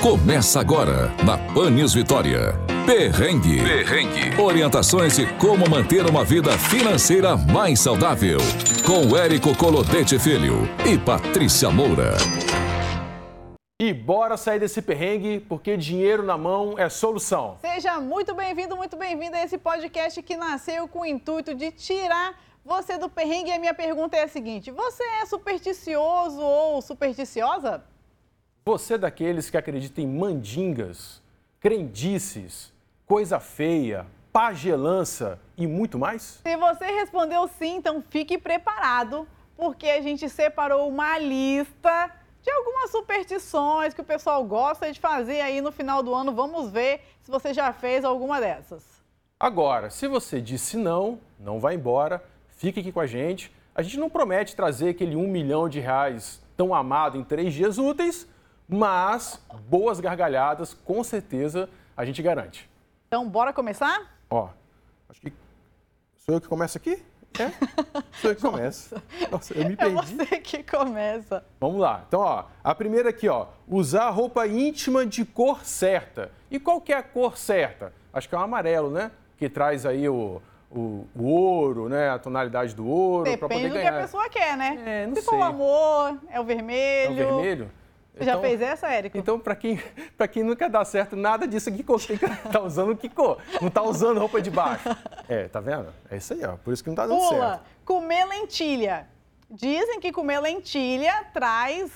Começa agora na Pan News Vitória. Perrengue. Perrengue. Orientações de como manter uma vida financeira mais saudável. Com Érico Colodete Filho e Patrícia Moura. E bora sair desse perrengue, porque dinheiro na mão é solução. Seja muito bem-vindo, muito bem-vinda a esse podcast que nasceu com o intuito de tirar você do perrengue. E a minha pergunta é a seguinte: você é supersticioso ou supersticiosa? Você é daqueles que acreditam em mandingas, crendices, coisa feia, pagelança e muito mais? Se você respondeu sim, então fique preparado, porque a gente separou uma lista de algumas superstições que o pessoal gosta de fazer aí no final do ano. Vamos ver se você já fez alguma dessas. Agora, se você disse não, não vá embora, fique aqui com a gente. A gente não promete trazer aquele um milhão de reais tão amado em três dias úteis, mas boas gargalhadas, com certeza, a gente garante. Então, bora começar? Ó, acho que sou eu que começo aqui? É? Sou eu que começo. Nossa, eu me É perdi. você que começa. Vamos lá. Então, ó, a primeira aqui, ó, usar roupa íntima de cor certa. E qual que é a cor certa? Acho que é o amarelo, né? Que traz aí o, o, o ouro, né? A tonalidade do ouro Depende poder do que ganhar. a pessoa quer, né? É, não Se for o sei. amor, é o É vermelho. o vermelho? Você já Então- fez essa, Érico? Então, para quem, pra quem nunca dá certo nada disso, que que tá usando que cor? Não tá usando roupa de baixo. É, tá vendo? É isso aí, ó. Por isso que não tá dando Pula, certo. comer lentilha. Dizem que comer lentilha traz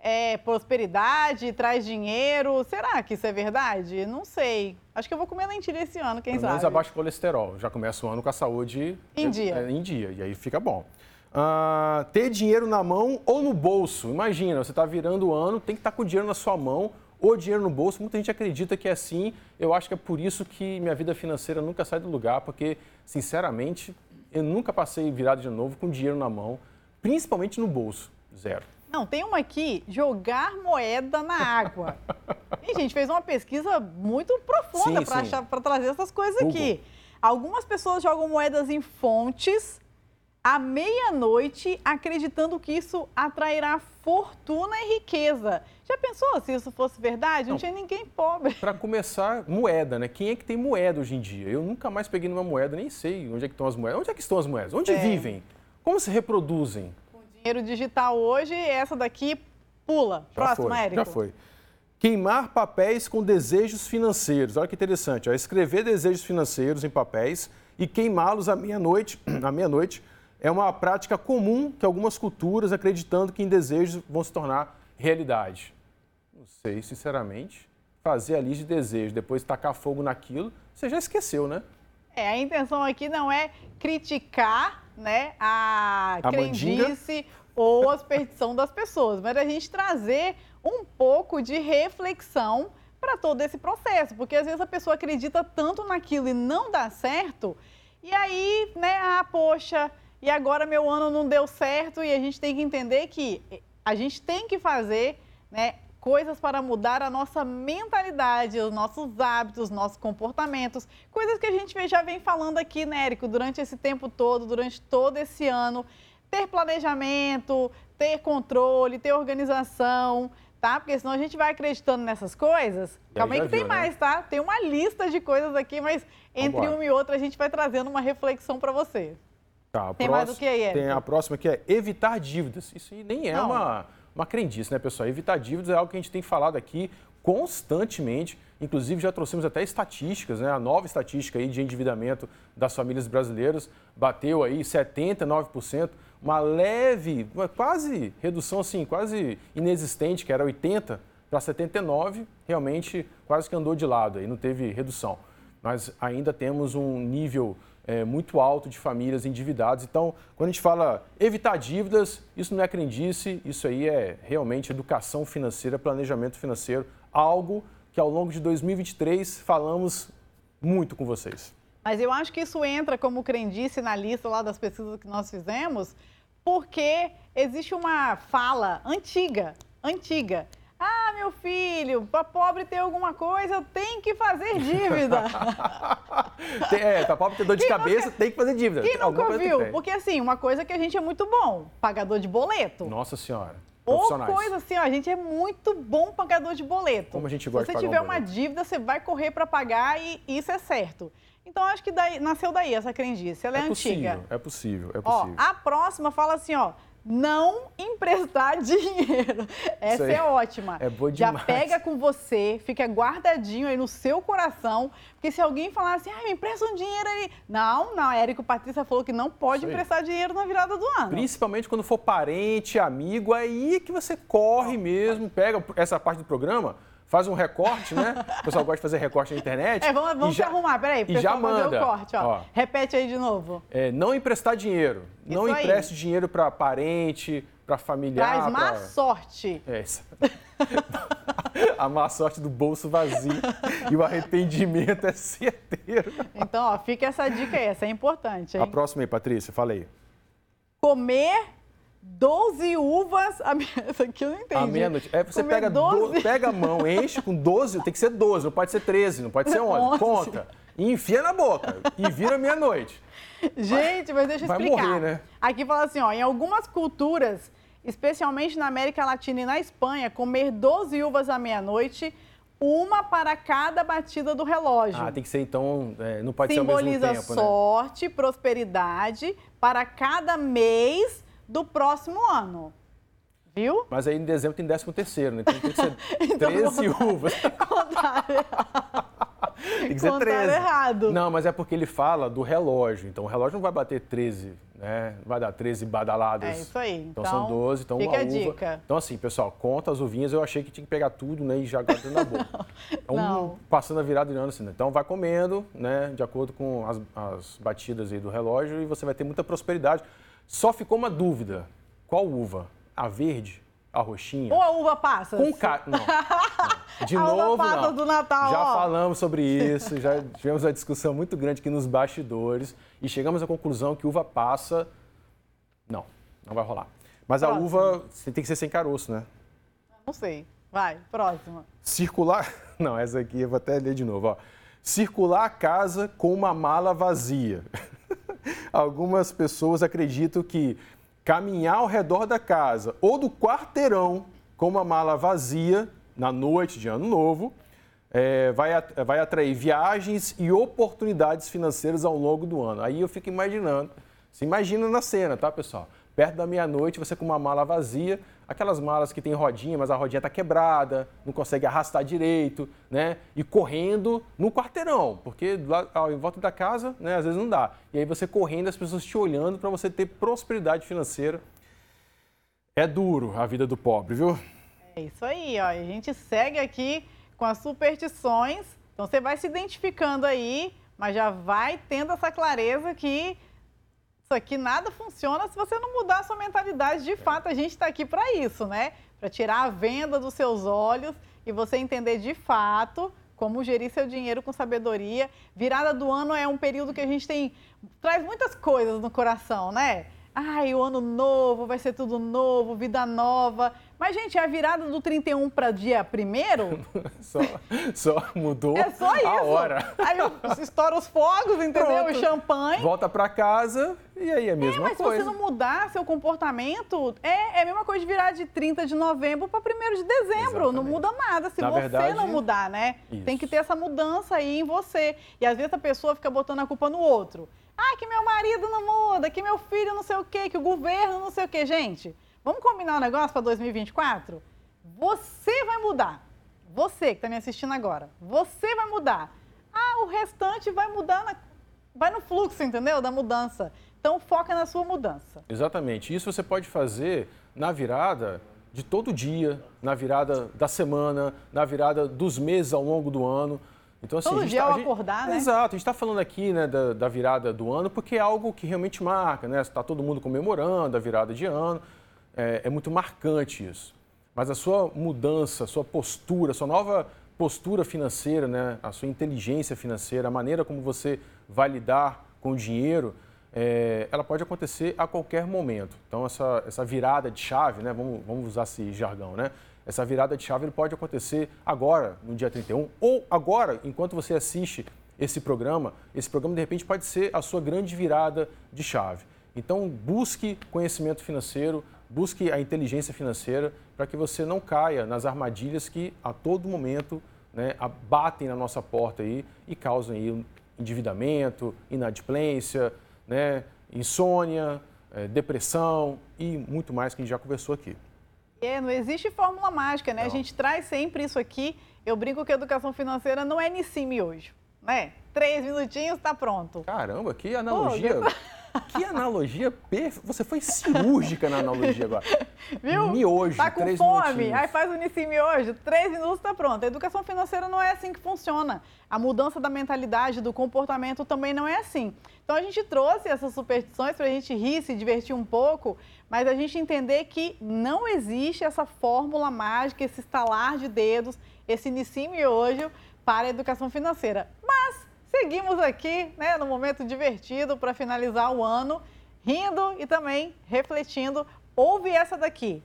é, prosperidade, traz dinheiro. Será que isso é verdade? Não sei. Acho que eu vou comer lentilha esse ano, quem Pelo menos sabe. abaixo o colesterol. Já começa o ano com a saúde Em dia. é, em dia. E aí fica bom. Ah, ter dinheiro na mão ou no bolso. Imagina, você está virando o ano, tem que estar com dinheiro na sua mão ou dinheiro no bolso. Muita gente acredita que é assim. Eu acho que é por isso que minha vida financeira nunca sai do lugar, porque, sinceramente, eu nunca passei virado de novo com dinheiro na mão, principalmente no bolso. Zero. Não, tem uma aqui, jogar moeda na água. e, gente, fez uma pesquisa muito profunda para trazer essas coisas aqui. Algumas pessoas jogam moedas em fontes à meia-noite, acreditando que isso atrairá fortuna e riqueza. Já pensou se isso fosse verdade? Não, Não. tinha ninguém pobre. Para começar, moeda, né? Quem é que tem moeda hoje em dia? Eu nunca mais peguei numa moeda, nem sei onde é que estão as moedas. Onde é que estão as moedas? Onde É. vivem? Como se reproduzem? Dinheiro digital hoje, essa daqui pula. Já Próximo, foi, Érico. Já foi. Queimar papéis com desejos financeiros. Olha que interessante. Ó. Escrever desejos financeiros em papéis e queimá-los à meia-noite. À meia-noite é uma prática comum que algumas culturas acreditando que em desejos vão se tornar realidade. Não sei, sinceramente. Fazer a lista de desejos, depois tacar fogo naquilo, você já esqueceu, né? É, a intenção aqui não é criticar né, a, A crendice ou a superstição das pessoas, mas a gente trazer um pouco de reflexão para todo esse processo, porque às vezes a pessoa acredita tanto naquilo e não dá certo, e aí, né, ah, poxa, e agora meu ano não deu certo, e a gente tem que entender que a gente tem que fazer, né, coisas para mudar a nossa mentalidade, os nossos hábitos, os nossos comportamentos, coisas que a gente já vem falando aqui, né, Érico, durante esse tempo todo, durante todo esse ano. Ter planejamento, ter controle, ter organização, tá? Porque senão a gente vai acreditando nessas coisas. E Calma aí que tem viu, né? mais, tá? Tem uma lista de coisas aqui, mas entre Vambora. uma e outra a gente vai trazendo uma reflexão para você. Tá, Tem mais do que aí? Tem a próxima que é evitar dívidas. Isso aí nem é Não. uma, uma crendice, né, pessoal? Evitar dívidas é algo que a gente tem falado aqui constantemente. Inclusive, já trouxemos até estatísticas, né? A nova estatística aí de endividamento das famílias brasileiras bateu aí 79%, uma leve, uma quase redução assim, quase inexistente, que era 80 para 79, realmente quase que andou de lado aí, não teve redução. Mas ainda temos um nível é, muito alto de famílias endividadas. Então, quando a gente fala evitar dívidas, isso não é crendice, isso aí é realmente educação financeira, planejamento financeiro, algo que ao longo de 2023 falamos muito com vocês. Mas eu acho que isso entra como crendice na lista lá das pesquisas que nós fizemos, porque existe uma fala antiga, antiga. Ah, meu filho, para pobre ter alguma coisa, tem que fazer dívida. É, tá pobre ter dor de Quem cabeça, nunca- tem que fazer dívida. Quem Alguma nunca viu? Porque assim, uma coisa que a gente é muito bom, pagador de boleto. Nossa senhora. Ou coisa assim, ó, a gente é muito bom pagador de boleto. Como a gente gosta Se você tiver um uma dívida, você vai correr para pagar e isso é certo. Então, acho que daí, nasceu daí essa crendice. Ela é, é antiga. Possível, é possível, é possível. Ó, a próxima fala assim, ó não emprestar dinheiro. Essa é ótima. É boa demais. Já pega com você, fica guardadinho aí no seu coração, porque se alguém falar assim, ah, me empresta um dinheiro aí. Não, não, Érico Patrícia falou que não pode emprestar dinheiro na virada do ano. Principalmente quando for parente, amigo, aí que você corre mesmo, pega essa parte do programa faz um recorte, né? O pessoal gosta de fazer recorte na internet. É, vamos, vamos já, arrumar, peraí, e já manda. o corte, ó. ó. Repete aí de novo. É, não emprestar dinheiro. Isso não aí. empreste dinheiro para parente, para familiar. Traz má pra... sorte. É isso. a má sorte do bolso vazio e o arrependimento é certeiro. Então, ó, fica essa dica aí, essa é importante. Hein? A próxima aí, Patrícia, falei. Comer 12 uvas. A... Essa aqui eu não entendi. A meia-noite. É, você pega, 12... do... pega a mão, enche com 12, tem que ser 12, não pode ser 13, não pode ser 11. 11. Conta. E enfia na boca. E vira meia-noite. Gente, mas deixa eu Vai explicar. Morrer, né? Aqui fala assim, ó, em algumas culturas, especialmente na América Latina e na Espanha, comer 12 uvas à meia-noite uma para cada batida do relógio. Ah, tem que ser então, é, não pode Simboliza ser ao mesmo tempo, Simboliza sorte, né? prosperidade para cada mês do próximo ano. Viu? Mas aí em dezembro tem 13 terceiro, né? Então tem que ser então, 13 uvas. Contaram tem que ser 13. errado. Não, mas é porque ele fala do relógio. Então o relógio não vai bater 13, né? Vai dar 13 badaladas. É isso aí. Então, então são 12, então fica uma a uva. Dica. Então assim, pessoal, conta as uvinhas. Eu achei que tinha que pegar tudo, né? E já guardando na boca. Então, não. passando a virada de ano assim. Né? Então vai comendo, né? De acordo com as, as batidas aí do relógio e você vai ter muita prosperidade. Só ficou uma dúvida. Qual uva? A verde? A roxinha? Ou a uva passa? Com ca... não, não. De a novo, uva não. do Natal, Já ó. falamos sobre isso, já tivemos uma discussão muito grande aqui nos bastidores e chegamos à conclusão que uva passa, não, não vai rolar. Mas Próximo. a uva tem que ser sem caroço, né? Não sei. Vai, próxima. Circular, não, essa aqui eu vou até ler de novo, ó. Circular a casa com uma mala vazia. Algumas pessoas acreditam que caminhar ao redor da casa ou do quarteirão com uma mala vazia na noite de Ano Novo é, vai, vai atrair viagens e oportunidades financeiras ao longo do ano. Aí eu fico imaginando, se imagina na cena, tá, pessoal? Perto da meia-noite, você com uma mala vazia, aquelas malas que tem rodinha, mas a rodinha está quebrada, não consegue arrastar direito, né? E correndo no quarteirão, porque lá em volta da casa, né, às vezes não dá. E aí você correndo, as pessoas te olhando para você ter prosperidade financeira. É duro a vida do pobre, viu? É isso aí, ó. A gente segue aqui com as superstições. Então você vai se identificando aí, mas já vai tendo essa clareza que isso aqui nada funciona se você não mudar a sua mentalidade. De fato, a gente está aqui para isso, né? Para tirar a venda dos seus olhos e você entender de fato como gerir seu dinheiro com sabedoria. Virada do ano é um período que a gente tem traz muitas coisas no coração, né? Ai, o ano novo, vai ser tudo novo, vida nova. Mas, gente, é a virada do 31 para dia 1 só, só mudou é só isso. a hora. Aí estoura os fogos, entendeu? Pronto. O champanhe. Volta para casa e aí é a mesma é, mas coisa. se você não mudar seu comportamento, é, é a mesma coisa de virar de 30 de novembro para 1 de dezembro. Exatamente. Não muda nada se Na você verdade, não mudar, né? Isso. Tem que ter essa mudança aí em você. E às vezes a pessoa fica botando a culpa no outro. Ah, que meu marido não muda, que meu filho não sei o quê, que o governo não sei o quê. Gente, vamos combinar um negócio para 2024? Você vai mudar. Você que está me assistindo agora, você vai mudar. Ah, o restante vai mudar, na... vai no fluxo, entendeu? Da mudança. Então, foca na sua mudança. Exatamente. Isso você pode fazer na virada de todo dia, na virada da semana, na virada dos meses ao longo do ano. Então, assim, Todo dia tá, ao acordar, né? Exato, a gente está falando aqui né, da, da, virada do ano porque é algo que realmente marca, né? Está todo mundo comemorando a virada de ano, é, é, muito marcante isso. Mas a sua mudança, a sua postura, a sua nova postura financeira, né? a sua inteligência financeira, a maneira como você vai lidar com o dinheiro, é, ela pode acontecer a qualquer momento. Então, essa, essa virada de chave, né? vamos, vamos usar esse jargão, né? Essa virada de chave pode acontecer agora, no dia 31, ou agora, enquanto você assiste esse programa. Esse programa, de repente, pode ser a sua grande virada de chave. Então, busque conhecimento financeiro, busque a inteligência financeira para que você não caia nas armadilhas que a todo momento né, batem na nossa porta aí e causam aí endividamento, inadimplência, né, insônia, é, depressão e muito mais que a gente já conversou aqui. É, não existe fórmula mágica, né? Não. A gente traz sempre isso aqui. Eu brinco que a educação financeira não é Nissimi hoje, né? Três minutinhos, está pronto. Caramba, que analogia. Pô, que analogia perfeita. Você foi cirúrgica na analogia agora. Viu? Miojo, tá com fome, aí faz o Nissim miojo, três minutos está pronto. A educação financeira não é assim que funciona. A mudança da mentalidade, do comportamento também não é assim. Então a gente trouxe essas superstições para a gente rir, se divertir um pouco, mas a gente entender que não existe essa fórmula mágica, esse estalar de dedos, esse Nissim miojo para a educação financeira. Mas seguimos aqui, né, no momento divertido para finalizar o ano, rindo e também refletindo. Ouve essa daqui.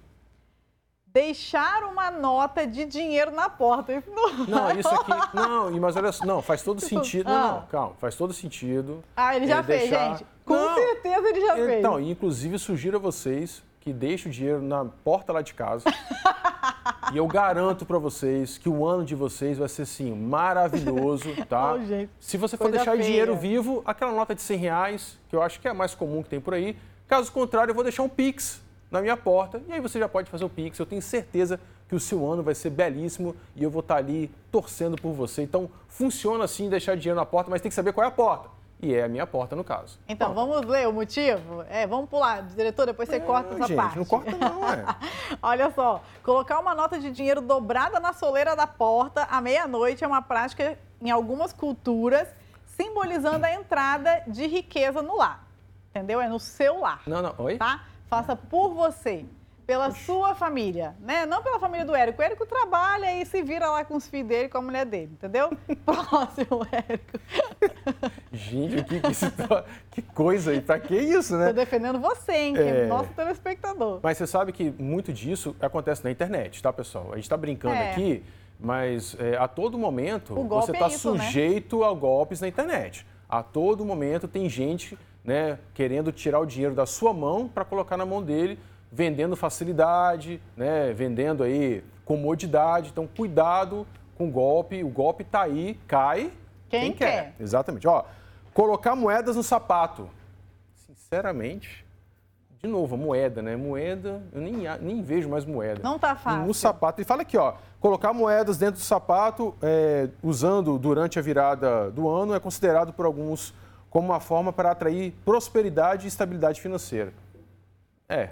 Deixar uma nota de dinheiro na porta. Não... não, isso aqui. Não, mas olha só, não, faz todo sentido. Não, não, ah. calma, faz todo sentido. Ah, ele já é, fez, deixar... gente. Com não, certeza ele já fez. Então, inclusive, sugiro a vocês que deixem o dinheiro na porta lá de casa. E eu garanto para vocês que o ano de vocês vai ser, sim, maravilhoso, tá? Oh, gente, Se você for deixar feia. dinheiro vivo, aquela nota de 100 reais, que eu acho que é a mais comum que tem por aí. Caso contrário, eu vou deixar um Pix na minha porta e aí você já pode fazer o Pix. Eu tenho certeza que o seu ano vai ser belíssimo e eu vou estar ali torcendo por você. Então, funciona assim deixar dinheiro na porta, mas tem que saber qual é a porta e é a minha porta no caso. Então, Pronto. vamos ler o motivo? É, vamos pular, diretor, depois você corta essa gente, parte. Não corta não, é. Olha só, colocar uma nota de dinheiro dobrada na soleira da porta à meia-noite é uma prática em algumas culturas, simbolizando a entrada de riqueza no lar. Entendeu? É no seu lar. Não, não, oi? Tá? Faça por você pela Oxi. sua família, né? Não pela família do Érico. O Érico trabalha e se vira lá com os filhos dele, com a mulher dele, entendeu? Próximo, Érico. Gente, que, que, que coisa aí. Pra que isso, né? Tô defendendo você, hein? Que é... nosso telespectador. Mas você sabe que muito disso acontece na internet, tá, pessoal? A gente tá brincando é. aqui, mas é, a todo momento você é né? sujeito né? a golpes na internet. A todo momento tem gente né, querendo tirar o dinheiro da sua mão para colocar na mão dele vendendo facilidade, né, vendendo aí comodidade. Então, cuidado com o golpe. O golpe está aí, cai quem, quem quer. quer. Exatamente. Ó, colocar moedas no sapato. Sinceramente, de novo, a moeda, né? Moeda, eu nem, nem vejo mais moeda. Não tá fácil. No sapato. E fala aqui, ó, colocar moedas dentro do sapato, é, usando durante a virada do ano, é considerado por alguns como uma forma para atrair prosperidade e estabilidade financeira. É,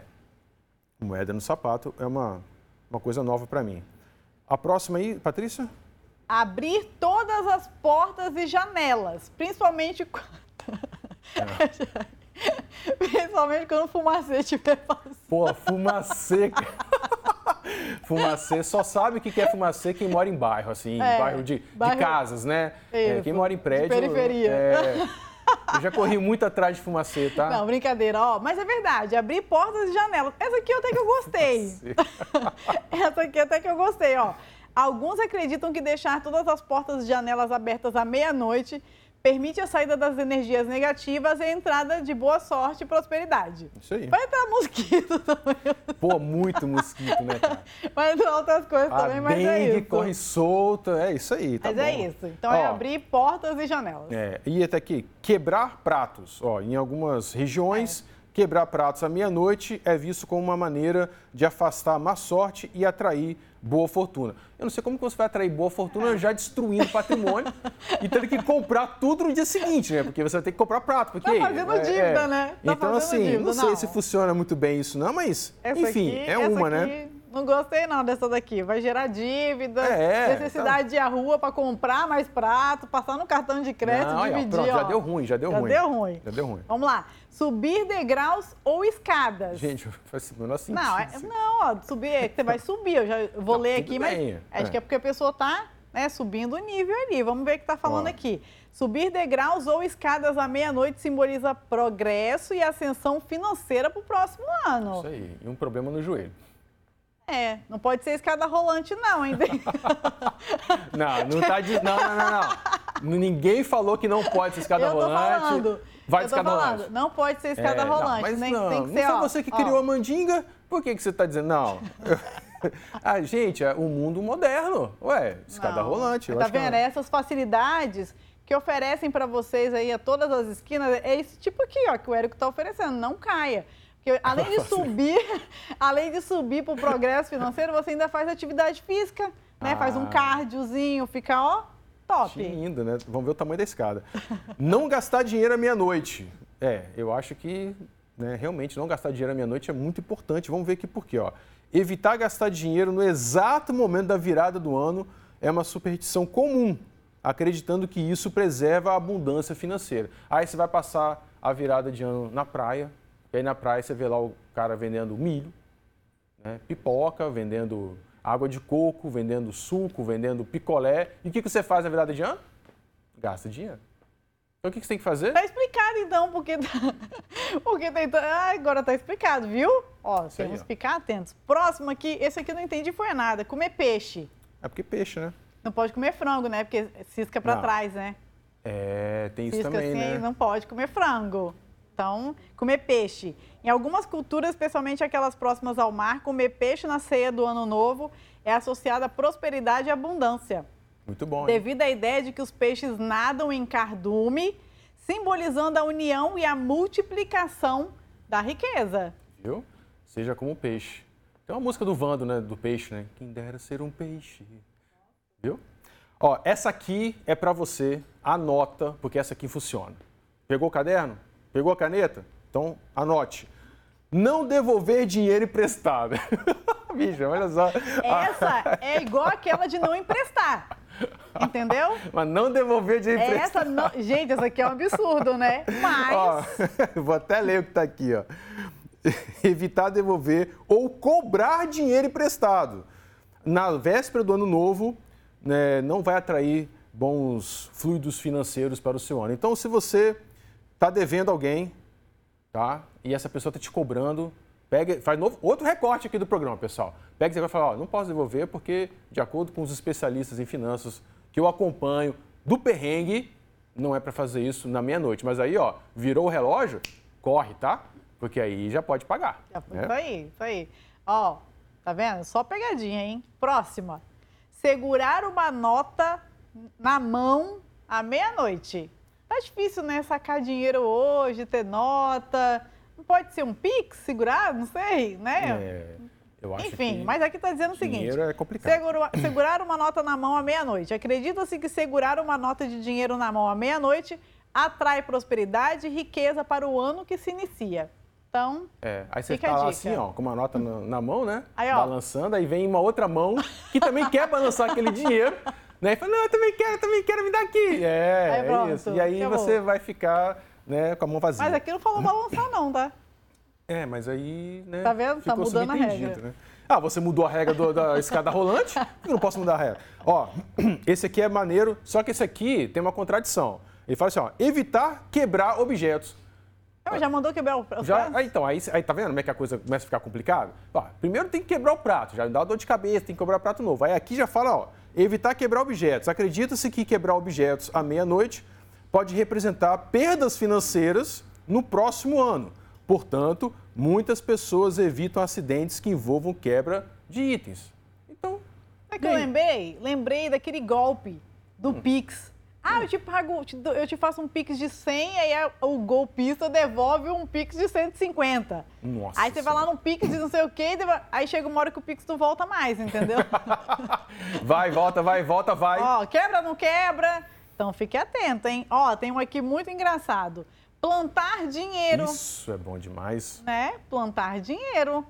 moeda no sapato é uma, uma coisa nova para mim. A próxima aí, Patrícia? Abrir todas as portas e janelas, principalmente quando... É. Principalmente quando o fumacê estiver passando. Pô, fumacê. fumacê só sabe o que é fumacê quem mora em bairro, assim, é, bairro, de, bairro... de casas, né? É, quem mora em prédio. De periferia. É, eu já corri muito atrás de fumacê, tá? Não, brincadeira, ó. Mas é verdade, abrir portas e janelas. Essa aqui até que eu gostei. Essa aqui até que eu gostei, ó. Alguns acreditam que deixar todas as portas e janelas abertas à meia-noite permite a saída das energias negativas e a entrada de boa sorte e prosperidade. Isso aí. Vai entrar mosquito também. Pô, muito mosquito, né, cara? Vai entrar outras coisas a também, mas é isso. corre solta, é isso aí, tá Mas é bom. é isso. Então é Ó, é abrir portas e janelas. É, e até aqui, quebrar pratos. Ó, em algumas regiões... É Quebrar pratos à meia-noite é visto como uma maneira de afastar má sorte e atrair boa fortuna. Eu não sei como que você vai atrair boa fortuna já destruindo patrimônio e tendo que comprar tudo no dia seguinte, né? Porque você vai ter que comprar prato. Porque, tá fazendo é, dívida, é. né? Tá então, assim, dívida, não sei não. se funciona muito bem isso não, mas, essa enfim, aqui, é uma, né? Não gostei não dessa daqui. Vai gerar dívida, é, necessidade tá... de ir à rua para comprar mais prato, passar no cartão de crédito, não, dividir. Ó, pronto, já deu ruim, já deu já ruim. Já deu ruim. Já deu ruim. Vamos lá. Subir degraus ou escadas. Gente, faz o menor sentido. Não, é, não, ó, subir, é você vai subir. Eu já vou não, ler aqui, bem, mas acho é. que é porque a pessoa está né, subindo o nível ali. Vamos ver o que está falando ó. aqui. Subir degraus ou escadas à meia-noite simboliza progresso e ascensão financeira para o próximo ano. Isso aí. E um problema no joelho. É, não pode ser escada rolante, não, ainda. não, não tá de. Não, não, não, não. Ninguém falou que não pode ser escada eu tô rolante. Falando. Vai de escada falando, rolante. Não pode ser escada é, rolante. Não, mas nem, não, tem que ser, não foi ó, você que criou ó. a mandinga, Por que, que você está dizendo, não? ah, gente, é um mundo moderno. Ué, escada não. rolante. Tá vendo? É essas facilidades que oferecem para vocês aí a todas as esquinas, é esse tipo aqui, ó, que o Érico está oferecendo. Não caia. Porque além de subir, além de subir para o progresso financeiro, você ainda faz atividade física, né? Ah. Faz um cardiozinho, fica, ó, top. Lindo, né? Vamos ver o tamanho da escada. Não gastar dinheiro à meia-noite. É, eu acho que né, realmente não gastar dinheiro à meia-noite é muito importante. Vamos ver aqui por quê, ó. Evitar gastar dinheiro no exato momento da virada do ano é uma superstição comum, acreditando que isso preserva a abundância financeira. Aí você vai passar a virada de ano na praia, e aí na praia você vê lá o cara vendendo milho, né, pipoca, vendendo água de coco, vendendo suco, vendendo picolé. E o que, que você faz na virada de ano? Gasta dinheiro. Então o que, que você tem que fazer? Tá explicado então, porque, porque tem. Ah, agora tá explicado, viu? Ó, Isso temos que ficar atentos. Próximo aqui, esse aqui eu não entendi foi nada. Comer peixe. É porque peixe, né? Não pode comer frango, né? Porque cisca para trás, né? É, tem isso cisca também, assim, né? Não pode comer frango. Então, comer peixe. Em algumas culturas, especialmente aquelas próximas ao mar, comer peixe na ceia do ano novo é associado à prosperidade e abundância. Muito bom. Hein? Devido à ideia de que os peixes nadam em cardume, simbolizando a união e a multiplicação da riqueza. Viu? Seja como o peixe. Tem uma música do Vando, né? Do peixe, né? Quem dera ser um peixe. Viu? Ó, essa aqui é para você, anota, porque essa aqui funciona. Pegou o caderno? Pegou a caneta? Então, anote. Não devolver dinheiro emprestado. Bicho, olha só. Essa é igual aquela de não emprestar. Entendeu? Mas não devolver dinheiro essa emprestado. Não... Gente, essa aqui é um absurdo, né? Mas. Ó, vou até ler o que está aqui, ó. Evitar devolver ou cobrar dinheiro emprestado. Na véspera do ano novo, né, não vai atrair bons fluidos financeiros para o seu ano. Então, se você está devendo alguém, tá? E essa pessoa está te cobrando, pega, faz novo, outro recorte aqui do programa, pessoal. Pega e vai falar, ó, não posso devolver porque, de acordo com os especialistas em finanças que eu acompanho do perrengue, não é para fazer isso na meia-noite. Mas aí, ó, virou o relógio, corre, tá? Porque aí já pode pagar. Já, né? Isso aí, isso aí. Ó, tá vendo? Só pegadinha, hein? Próxima. Segurar uma nota na mão à meia-noite. Tá difícil, né? Sacar dinheiro hoje, ter nota. Não pode ser um Pix, segurar? Não sei, né? É, eu acho Enfim, mas aqui está dizendo o seguinte: dinheiro é complicado. Segura, segurar uma nota na mão à meia-noite. Acredita-se que segurar uma nota de dinheiro na mão à meia-noite atrai prosperidade e riqueza para o ano que se inicia. Então, é, aí você fica lá assim, ó, com uma nota na, na mão, né? Aí, balançando, aí vem uma outra mão que também quer balançar aquele dinheiro. Né? E fala, não, eu também quero, também quero, me dar aqui. É, aí, é isso. E aí acabou. você vai ficar né, com a mão vazia. Mas aqui não falou balançar não, tá? É, mas aí, né? Tá vendo? Tá mudando a regra. Né? Ah, você mudou a regra do, da escada rolante? Eu não posso mudar a regra? Ó, esse aqui é maneiro, só que esse aqui tem uma contradição. Ele fala assim, ó, evitar quebrar objetos. Não, já mandou quebrar o prato? Já, aí, então, aí, aí tá vendo como é que a coisa começa a ficar complicada? Ó, primeiro tem que quebrar o prato, já dá dor de cabeça, tem que quebrar o prato novo. Aí aqui já fala, ó, Evitar quebrar objetos. Acredita-se que quebrar objetos à meia-noite pode representar perdas financeiras no próximo ano. Portanto, muitas pessoas evitam acidentes que envolvam quebra de itens. Então. É que eu lembrei? Lembrei daquele golpe do hum. Pix. Ah, eu te pago, eu te faço um Pix de 100, aí o golpista devolve um Pix de 150. Nossa. Aí você vai lá no Pix de não sei o quê, aí chega uma hora que o Pix não volta mais, entendeu? vai, volta, vai, volta, vai. Ó, quebra, não quebra? Então fique atento, hein? Ó, tem um aqui muito engraçado. Plantar dinheiro. Isso é bom demais. Né? Plantar dinheiro.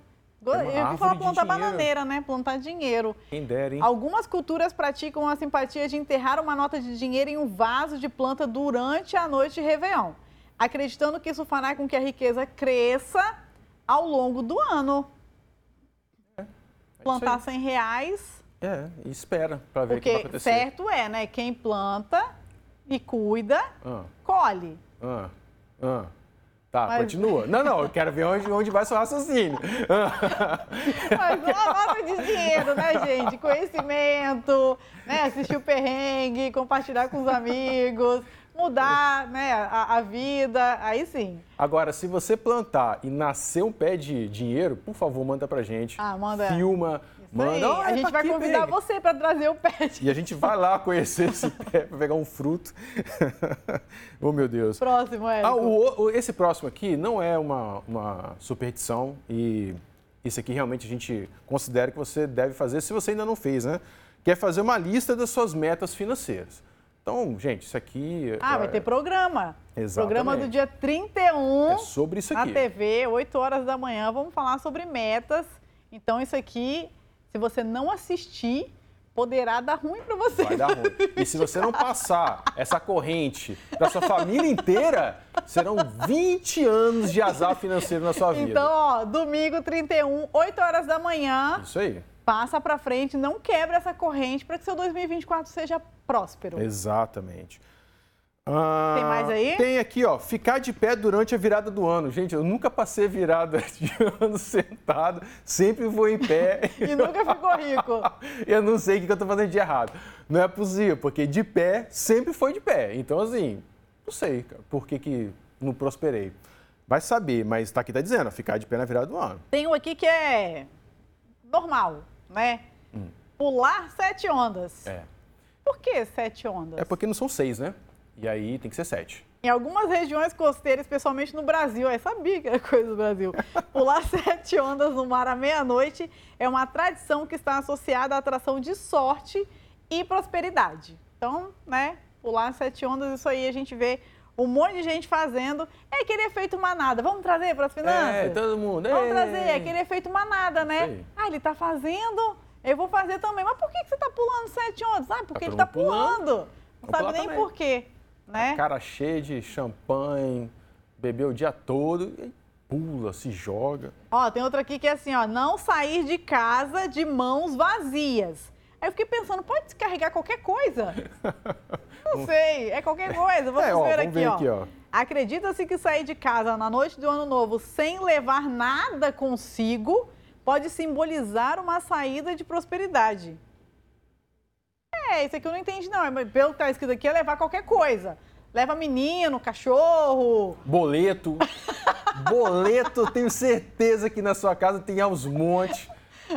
Eu ia falar plantar bananeira, né? Plantar dinheiro. Quem dera, hein? Algumas culturas praticam a simpatia de enterrar uma nota de dinheiro em um vaso de planta durante a noite de Réveillon, acreditando que isso fará com que a riqueza cresça ao longo do ano. É, é plantar 100 reais. É, e espera para ver o que vai acontecer. Certo é, né? Quem planta e cuida, ah. colhe. Ah. Ah. Tá, Mas... continua. Não, não, eu quero ver onde, onde vai seu raciocínio. Mas uma nota de dinheiro, né, gente? Conhecimento, né? Assistir o perrengue, compartilhar com os amigos. mudar né, a, a, vida, aí sim. Agora, se você plantar e nascer um pé de dinheiro, por favor, manda pra gente. Ah, manda. Filma, manda. a gente vai aqui, convidar você para trazer o pé. De... E a gente vai lá conhecer esse pé para pegar um fruto. oh, meu Deus. Próximo, Érico. Ah, o, o, esse próximo aqui não é uma, uma superstição e isso aqui realmente a gente considera que você deve fazer se você ainda não fez, né? Que é fazer uma lista das suas metas financeiras. Então, gente, isso aqui. Ah, é... vai ter programa. Exatamente. Programa do dia 31. É sobre isso aqui. Na TV, 8 horas da manhã. Vamos falar sobre metas. Então, isso aqui, se você não assistir, poderá dar ruim para você. Vai dar ruim. E se você não passar essa corrente para sua família inteira, serão 20 anos de azar financeiro na sua vida. Então, ó, domingo 31, 8 horas da manhã. Isso aí. Passa para frente, não quebra essa corrente para que seu 2024 seja próspero. Exatamente. Ah, tem mais aí? Tem aqui, ó, ficar de pé durante a virada do ano. Gente, eu nunca passei virada de ano sentado, sempre vou em pé. e nunca ficou rico. eu não sei o que eu tô fazendo de errado. Não é possível, porque de pé sempre foi de pé. Então, assim, não sei cara, por que, que não prosperei. Vai saber, mas tá aqui tá dizendo, ficar de pé na virada do ano. Tem um aqui que é normal, né? Hum. Pular sete ondas. É. Por que sete ondas? É porque não são seis, né? E aí tem que ser sete. Em algumas regiões costeiras, especialmente no Brasil, eu sabia que era coisa do Brasil, pular sete ondas no mar à meia-noite é uma tradição que está associada à atração de sorte e prosperidade. Então, né, pular sete ondas, isso aí a gente vê um monte de gente fazendo. É aquele efeito manada. Vamos trazer para as finanças? É, todo mundo. Vamos trazer, é aquele efeito manada, né? Ah, ele está fazendo, eu vou fazer também. Mas por que, que você está pulando sete ondas? Ah, porque tá ele está pulando. pulando. Não sabe nem também. por quê né? cara cheia de champanhe, bebeu o dia todo e pula, se joga. Ó, tem outra aqui que é assim, ó, não sair de casa de mãos vazias. Aí eu fiquei pensando, pode descarregar qualquer coisa? Não sei, é qualquer coisa. Vamos, é, ó, ver, vamos aqui, ver aqui, ó. Acredita-se que sair de casa na noite do ano novo sem levar nada consigo pode simbolizar uma saída de prosperidade. É, isso aqui eu não entendi, não. Mas pelo que tá escrito aqui, é levar qualquer coisa. Leva menino, cachorro. Boleto. Boleto, tenho certeza que na sua casa tem aos montes.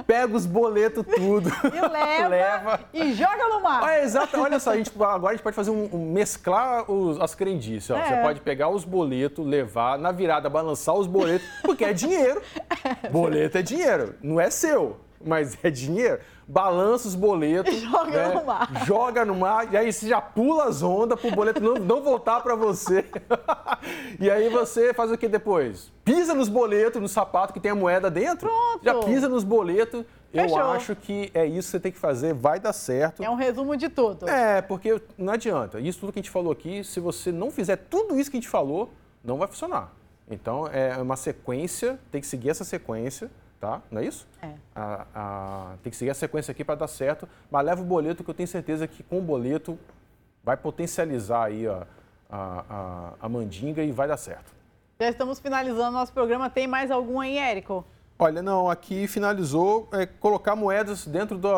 Pega os boletos tudo. E leva, leva. E joga no mar. É, exato. Olha só, a gente, agora a gente pode fazer um, um mesclar os, as crendices. É. Você pode pegar os boletos, levar na virada, balançar os boletos, porque é dinheiro. Boleto é dinheiro, não é seu mas é dinheiro, balança os boletos. Joga né? no mar. Joga no mar, e aí você já pula as ondas para o boleto não, não voltar para você. e aí você faz o que depois? Pisa nos boletos, no sapato que tem a moeda dentro. Pronto. Já pisa nos boletos. Eu acho que é isso que você tem que fazer, vai dar certo. É um resumo de tudo. É, porque não adianta. Isso tudo que a gente falou aqui, se você não fizer tudo isso que a gente falou, não vai funcionar. Então, é uma sequência, tem que seguir essa sequência tá? Não é isso? É. A, a, tem que seguir a sequência aqui para dar certo, mas leva o boleto que eu tenho certeza que com o boleto vai potencializar aí a, a, a, mandinga e vai dar certo. Já estamos finalizando nosso programa. Tem mais algum aí, Érico? Olha, não, aqui finalizou é, colocar moedas dentro, do,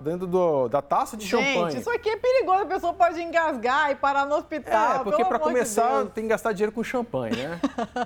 dentro do, da taça de Gente, champanhe. isso aqui é perigoso, a pessoa pode engasgar e parar no hospital. É, porque para começar de tem que gastar dinheiro com champanhe, né?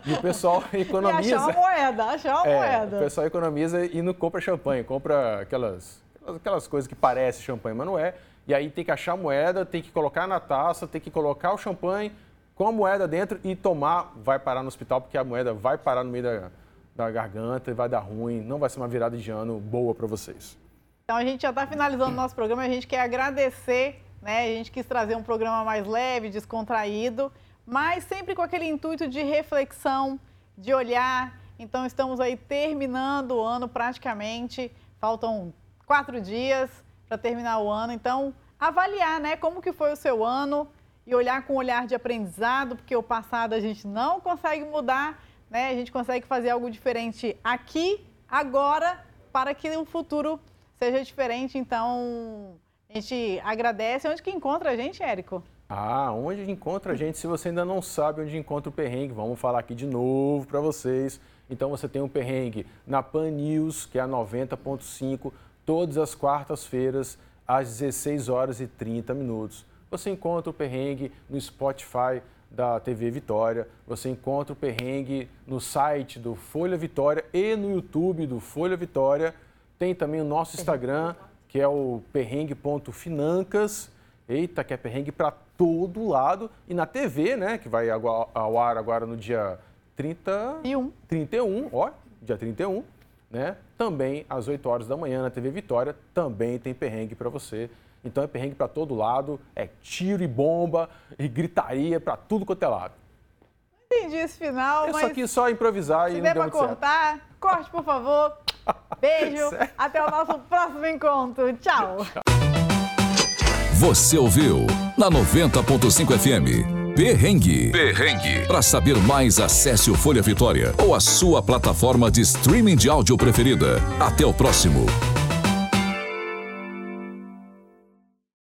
E o pessoal economiza. E achar uma moeda, achar uma é, moeda. O pessoal economiza e não compra champanhe, compra aquelas, aquelas coisas que parecem champanhe, mas não é. E aí tem que achar a moeda, tem que colocar na taça, tem que colocar o champanhe com a moeda dentro e tomar, vai parar no hospital, porque a moeda vai parar no meio da da garganta e vai dar ruim, não vai ser uma virada de ano boa para vocês. Então a gente já está finalizando o nosso programa, a gente quer agradecer, né? A gente quis trazer um programa mais leve, descontraído, mas sempre com aquele intuito de reflexão, de olhar. Então estamos aí terminando o ano praticamente, faltam quatro dias para terminar o ano. Então avaliar, né? Como que foi o seu ano e olhar com um olhar de aprendizado, porque o passado a gente não consegue mudar né, a gente consegue fazer algo diferente aqui, agora, para que o futuro seja diferente. Então, a gente agradece. Onde que encontra a gente, Érico? Ah, onde encontra a gente? Se você ainda não sabe onde encontra o perrengue, vamos falar aqui de novo para vocês. Então você tem um perrengue na Pan News, que é a 90.5, todas as quartas-feiras, às 16 horas e 30 minutos. você encontra o perrengue no Spotify da TV Vitória, você encontra o perrengue no site do Folha Vitória e no YouTube do Folha Vitória. Tem também o nosso Instagram, que é o perrengue.financas. Eita, que é perrengue para todo lado. E na TV, né, que vai ao ar agora no dia 30... 31. 31, ó, dia 31, né? Também às 8 horas da manhã na TV Vitória, também tem perrengue para você. Então é perrengue para todo lado, é tiro e bomba e gritaria para tudo quanto é lado. Entendi esse final, Eu mas... só quis só improvisar Se e não deu pra muito cortar, certo. corte, por favor. Beijo. Certo. Até o nosso próximo encontro. Tchau. Você ouviu na 90.5 FM. Perrengue. Perrengue. Para saber mais, acesse o Folha Vitória ou a sua plataforma de streaming de áudio preferida. Até o próximo.